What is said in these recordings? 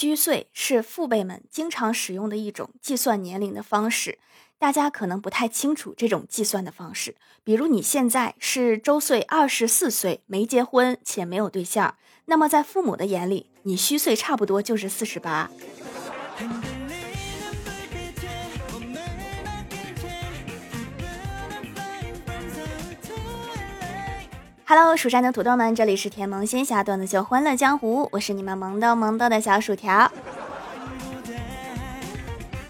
虚岁是父辈们经常使用的一种计算年龄的方式，大家可能不太清楚这种计算的方式。比如你现在是周岁二十四岁，没结婚且没有对象，那么在父母的眼里，你虚岁差不多就是四十八。Hello，蜀山的土豆们，这里是甜萌仙侠段子秀《欢乐江湖》，我是你们萌豆萌豆的小薯条。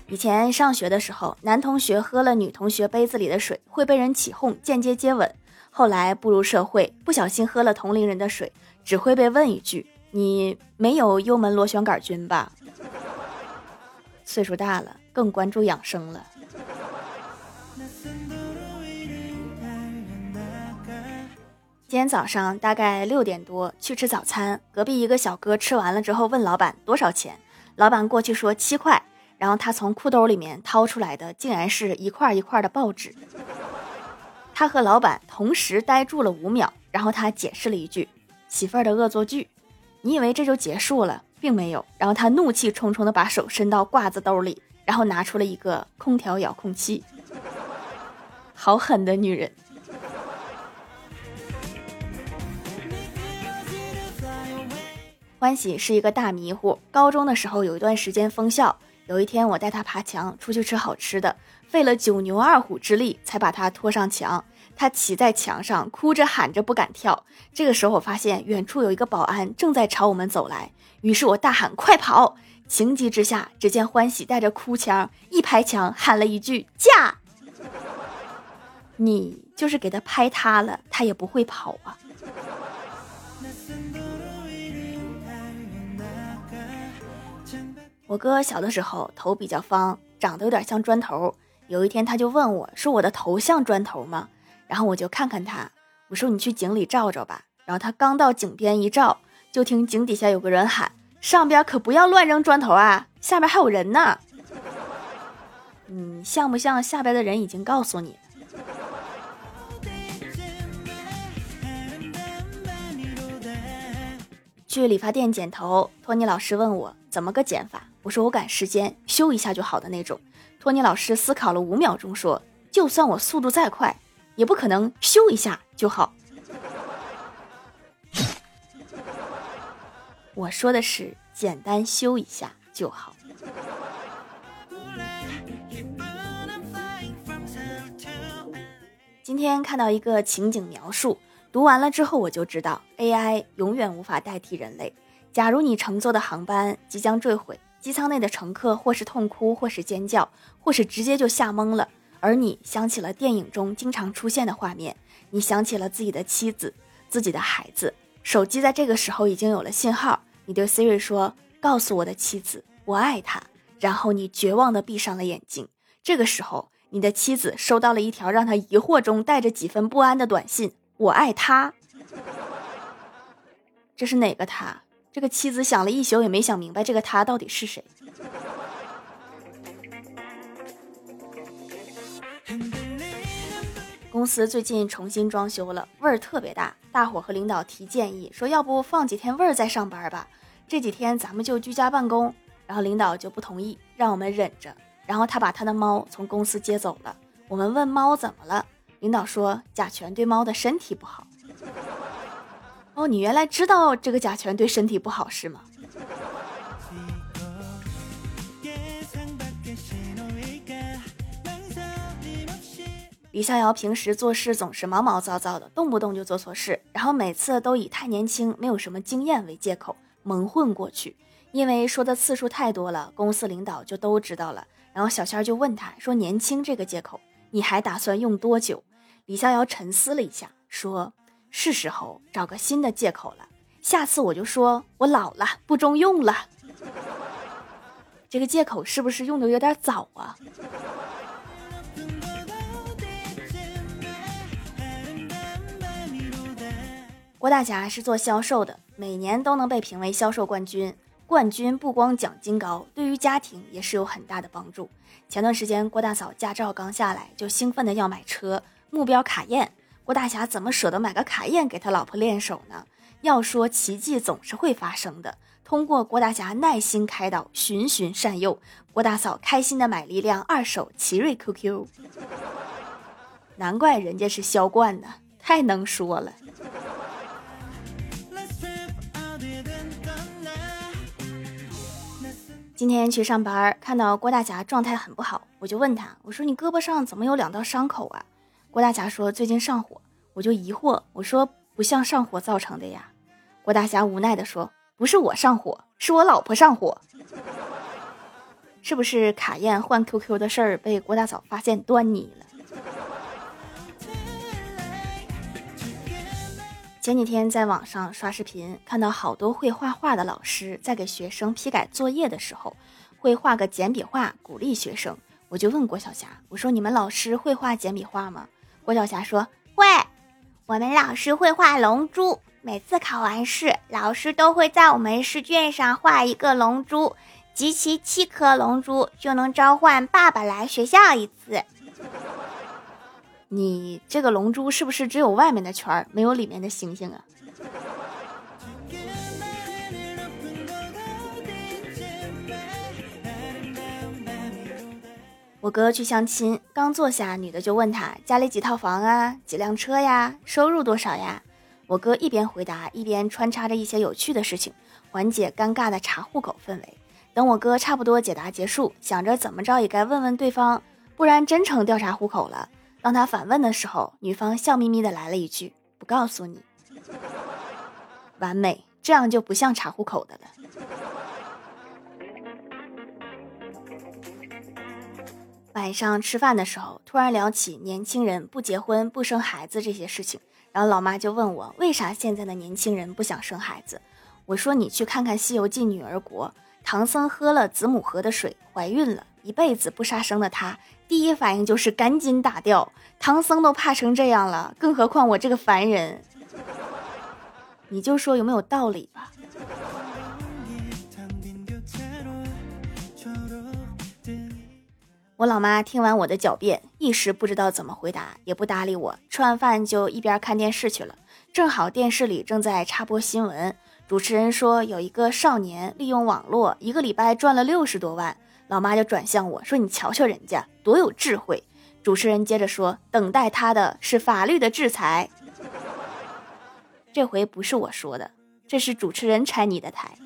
以前上学的时候，男同学喝了女同学杯子里的水，会被人起哄，间接接吻。后来步入社会，不小心喝了同龄人的水，只会被问一句：“你没有幽门螺旋杆菌吧？”岁数大了，更关注养生了。今天早上大概六点多去吃早餐，隔壁一个小哥吃完了之后问老板多少钱，老板过去说七块，然后他从裤兜里面掏出来的竟然是一块一块的报纸。他和老板同时呆住了五秒，然后他解释了一句：“媳妇儿的恶作剧。”你以为这就结束了，并没有。然后他怒气冲冲的把手伸到褂子兜里，然后拿出了一个空调遥控器。好狠的女人。欢喜是一个大迷糊。高中的时候有一段时间封校，有一天我带他爬墙出去吃好吃的，费了九牛二虎之力才把他拖上墙。他骑在墙上，哭着喊着不敢跳。这个时候我发现远处有一个保安正在朝我们走来，于是我大喊快跑！情急之下，只见欢喜带着哭腔一拍墙喊了一句驾！你就是给他拍塌了，他也不会跑啊。我哥小的时候头比较方，长得有点像砖头。有一天他就问我说：“我的头像砖头吗？”然后我就看看他，我说：“你去井里照照吧。”然后他刚到井边一照，就听井底下有个人喊：“上边可不要乱扔砖头啊，下边还有人呢。”嗯，像不像下边的人已经告诉你？去理发店剪头，托尼老师问我怎么个减法。我说我赶时间，修一下就好的那种。托尼老师思考了五秒钟，说：“就算我速度再快，也不可能修一下就好。”我说的是简单修一下就好。今天看到一个情景描述，读完了之后我就知道，AI 永远无法代替人类。假如你乘坐的航班即将坠毁。机舱内的乘客或是痛哭，或是尖叫，或是直接就吓懵了。而你想起了电影中经常出现的画面，你想起了自己的妻子、自己的孩子。手机在这个时候已经有了信号，你对 Siri 说：“告诉我的妻子，我爱她。”然后你绝望地闭上了眼睛。这个时候，你的妻子收到了一条让她疑惑中带着几分不安的短信：“我爱他。”这是哪个他？这个妻子想了一宿也没想明白，这个他到底是谁？公司最近重新装修了，味儿特别大。大伙和领导提建议说，要不放几天味儿再上班吧？这几天咱们就居家办公。然后领导就不同意，让我们忍着。然后他把他的猫从公司接走了。我们问猫怎么了，领导说甲醛对猫的身体不好。哦，你原来知道这个甲醛对身体不好是吗？李逍遥平时做事总是毛毛躁躁的，动不动就做错事，然后每次都以太年轻、没有什么经验为借口蒙混过去。因为说的次数太多了，公司领导就都知道了。然后小仙就问他说：“年轻这个借口，你还打算用多久？”李逍遥沉思了一下，说。是时候找个新的借口了，下次我就说我老了不中用了。这个借口是不是用的有点早啊？郭大侠是做销售的，每年都能被评为销售冠军。冠军不光奖金高，对于家庭也是有很大的帮助。前段时间郭大嫂驾照刚下来，就兴奋的要买车，目标卡宴。郭大侠怎么舍得买个卡宴给他老婆练手呢？要说奇迹总是会发生的，通过郭大侠耐心开导，循循善诱，郭大嫂开心的买了一辆二手奇瑞 QQ。难怪人家是销冠呢，太能说了。今天去上班，看到郭大侠状态很不好，我就问他：“我说你胳膊上怎么有两道伤口啊？”郭大侠说：“最近上火。”我就疑惑，我说：“不像上火造成的呀。”郭大侠无奈地说：“不是我上火，是我老婆上火。”是不是卡宴换 QQ 的事儿被郭大嫂发现端倪了？前几天在网上刷视频，看到好多会画画的老师在给学生批改作业的时候，会画个简笔画鼓励学生。我就问郭晓霞：“我说你们老师会画简笔画吗？”郭晓霞说：“会，我们老师会画龙珠。每次考完试，老师都会在我们试卷上画一个龙珠，集齐七颗龙珠就能召唤爸爸来学校一次。”你这个龙珠是不是只有外面的圈儿，没有里面的星星啊？我哥去相亲，刚坐下，女的就问他家里几套房啊，几辆车呀，收入多少呀？我哥一边回答，一边穿插着一些有趣的事情，缓解尴尬的查户口氛围。等我哥差不多解答结束，想着怎么着也该问问对方，不然真成调查户口了。当他反问的时候，女方笑眯眯的来了一句：“不告诉你。”完美，这样就不像查户口的了。晚上吃饭的时候，突然聊起年轻人不结婚、不生孩子这些事情，然后老妈就问我，为啥现在的年轻人不想生孩子？我说你去看看《西游记》女儿国，唐僧喝了子母河的水，怀孕了。一辈子不杀生的他，第一反应就是赶紧打掉。唐僧都怕成这样了，更何况我这个凡人？你就说有没有道理吧？我老妈听完我的狡辩，一时不知道怎么回答，也不搭理我。吃完饭就一边看电视去了。正好电视里正在插播新闻，主持人说有一个少年利用网络一个礼拜赚了六十多万。老妈就转向我说：“你瞧瞧人家多有智慧。”主持人接着说：“等待他的是法律的制裁。”这回不是我说的，这是主持人拆你的台。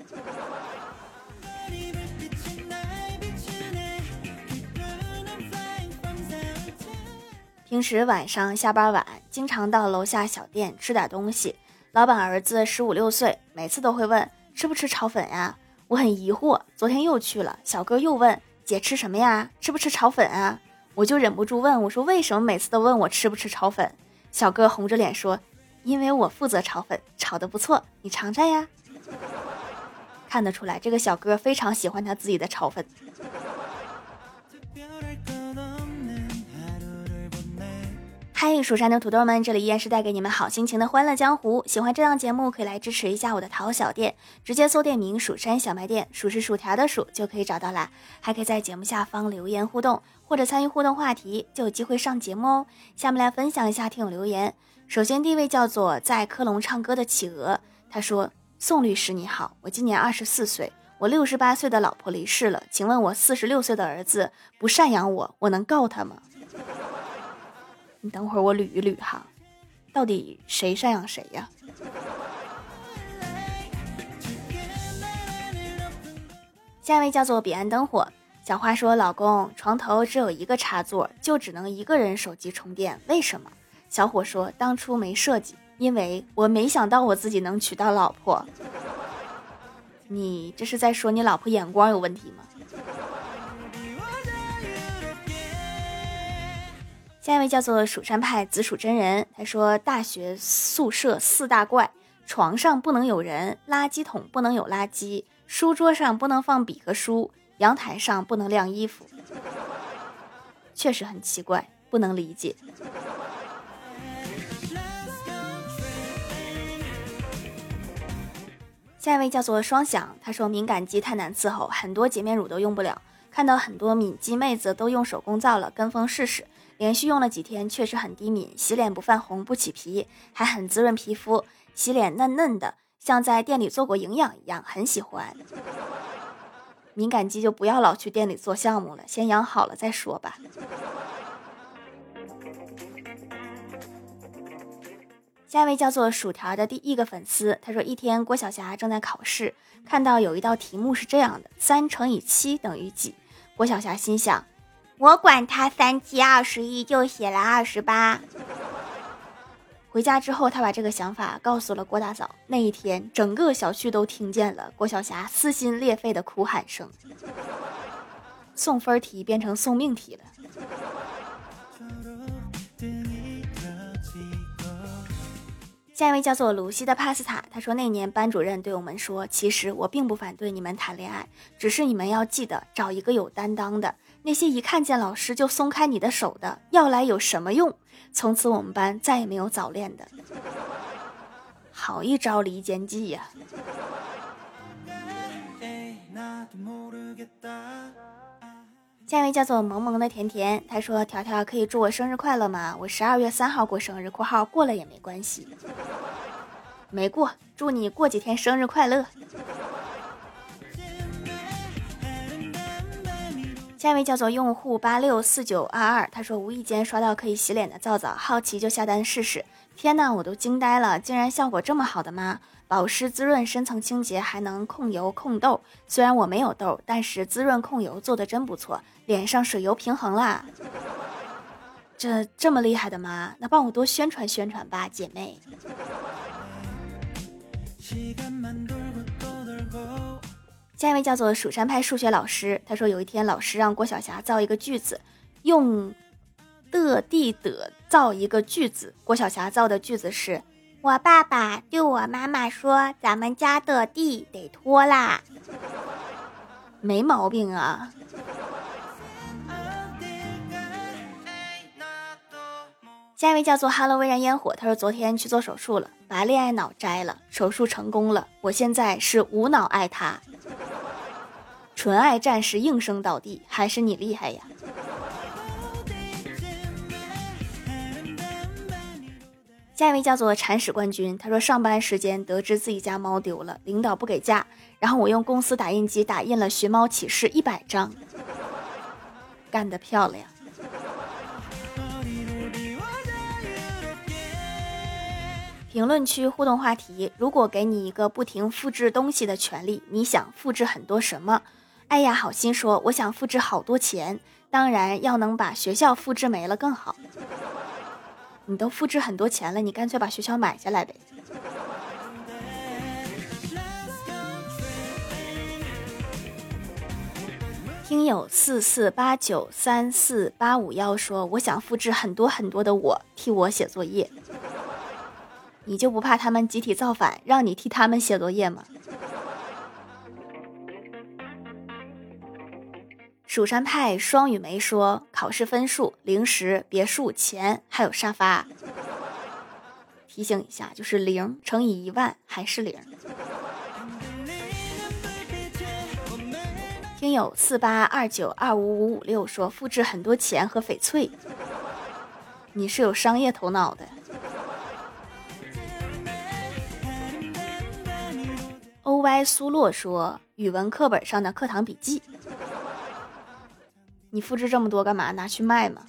平时晚上下班晚，经常到楼下小店吃点东西。老板儿子十五六岁，每次都会问：“吃不吃炒粉呀？”我很疑惑，昨天又去了，小哥又问姐吃什么呀？吃不吃炒粉啊？我就忍不住问我说为什么每次都问我吃不吃炒粉？小哥红着脸说，因为我负责炒粉，炒的不错，你尝尝呀。看得出来，这个小哥非常喜欢他自己的炒粉。嗨，蜀山的土豆们，这里依然是带给你们好心情的欢乐江湖。喜欢这档节目，可以来支持一下我的淘小店，直接搜店名“蜀山小卖店”，数是薯条的数就可以找到啦。还可以在节目下方留言互动，或者参与互动话题，就有机会上节目哦。下面来分享一下听友留言。首先第一位叫做在科隆唱歌的企鹅，他说：“宋律师你好，我今年二十四岁，我六十八岁的老婆离世了，请问我四十六岁的儿子不赡养我，我能告他吗？”你等会儿，我捋一捋哈，到底谁赡养谁呀？下一位叫做彼岸灯火，小花说：“老公，床头只有一个插座，就只能一个人手机充电，为什么？”小伙说：“当初没设计，因为我没想到我自己能娶到老婆。”你这是在说你老婆眼光有问题吗？下一位叫做蜀山派紫薯真人，他说：大学宿舍四大怪，床上不能有人，垃圾桶不能有垃圾，书桌上不能放笔和书，阳台上不能晾衣服。确实很奇怪，不能理解。下一位叫做双响，他说敏感肌太难伺候，很多洁面乳都用不了，看到很多敏肌妹子都用手工皂了，跟风试试。连续用了几天，确实很低敏，洗脸不泛红不起皮，还很滋润皮肤，洗脸嫩嫩的，像在店里做过营养一样，很喜欢。敏感肌就不要老去店里做项目了，先养好了再说吧。下一位叫做薯条的第一个粉丝，他说一天郭晓霞正在考试，看到有一道题目是这样的：三乘以七等于几？郭晓霞心想，我管他三七二十一，就写了二十八。回家之后，他把这个想法告诉了郭大嫂。那一天，整个小区都听见了郭晓霞撕心裂肺的哭喊声，送分题变成送命题了。下一位叫做鲁西的帕斯塔，他说那年班主任对我们说：“其实我并不反对你们谈恋爱，只是你们要记得找一个有担当的。那些一看见老师就松开你的手的，要来有什么用？”从此我们班再也没有早恋的。好一招离间计呀！下一位叫做萌萌的甜甜，他说：“条条可以祝我生日快乐吗？我十二月三号过生日，括号过了也没关系。没过，祝你过几天生日快乐。”下一位叫做用户八六四九二二，他说无意间刷到可以洗脸的皂皂，好奇就下单试试。天呐，我都惊呆了，竟然效果这么好的吗？保湿滋润，深层清洁，还能控油控痘。虽然我没有痘，但是滋润控油做的真不错，脸上水油平衡啦。这这么厉害的吗？那帮我多宣传宣传吧，姐妹。下一位叫做蜀山派数学老师，他说有一天老师让郭晓霞造一个句子，用的地的造一个句子。郭晓霞造的句子是。我爸爸对我妈妈说：“咱们家的地得拖啦，没毛病啊。”下一位叫做 “Hello 微燃烟火”，他说昨天去做手术了，把恋爱脑摘了，手术成功了，我现在是无脑爱他，纯爱战士应声倒地，还是你厉害呀。下一位叫做铲屎冠军，他说上班时间得知自己家猫丢了，领导不给假，然后我用公司打印机打印了寻猫启事一百张，干得漂亮。评论区互动话题：如果给你一个不停复制东西的权利，你想复制很多什么？哎呀，好心说，我想复制好多钱，当然要能把学校复制没了更好。你都复制很多钱了，你干脆把学校买下来呗。听友四四八九三四八五幺说，我想复制很多很多的我替我写作业，你就不怕他们集体造反，让你替他们写作业吗？蜀山派双雨梅说：“考试分数、零食、别墅、钱，还有沙发。”提醒一下，就是零乘以一万还是零。听友四八二九二五五五六说：“复制很多钱和翡翠。”你是有商业头脑的。O Y 苏洛说：“语文课本上的课堂笔记。”你复制这么多干嘛？拿去卖吗？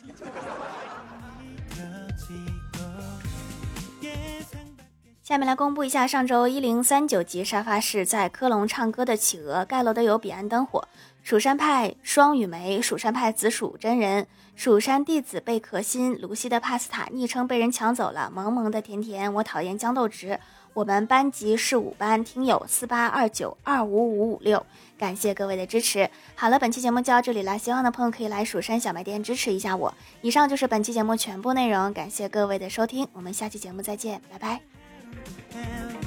下面来公布一下上周一零三九集沙发是在科隆唱歌的企鹅盖楼的有彼岸灯火、蜀山派双羽梅、蜀山派紫薯真人、蜀山弟子贝壳心、卢西的帕斯塔昵称被人抢走了、萌萌的甜甜，我讨厌豇豆汁。我们班级是五班，听友四八二九二五五五六，感谢各位的支持。好了，本期节目就到这里了，希望的朋友可以来蜀山小卖店支持一下我。以上就是本期节目全部内容，感谢各位的收听，我们下期节目再见，拜拜。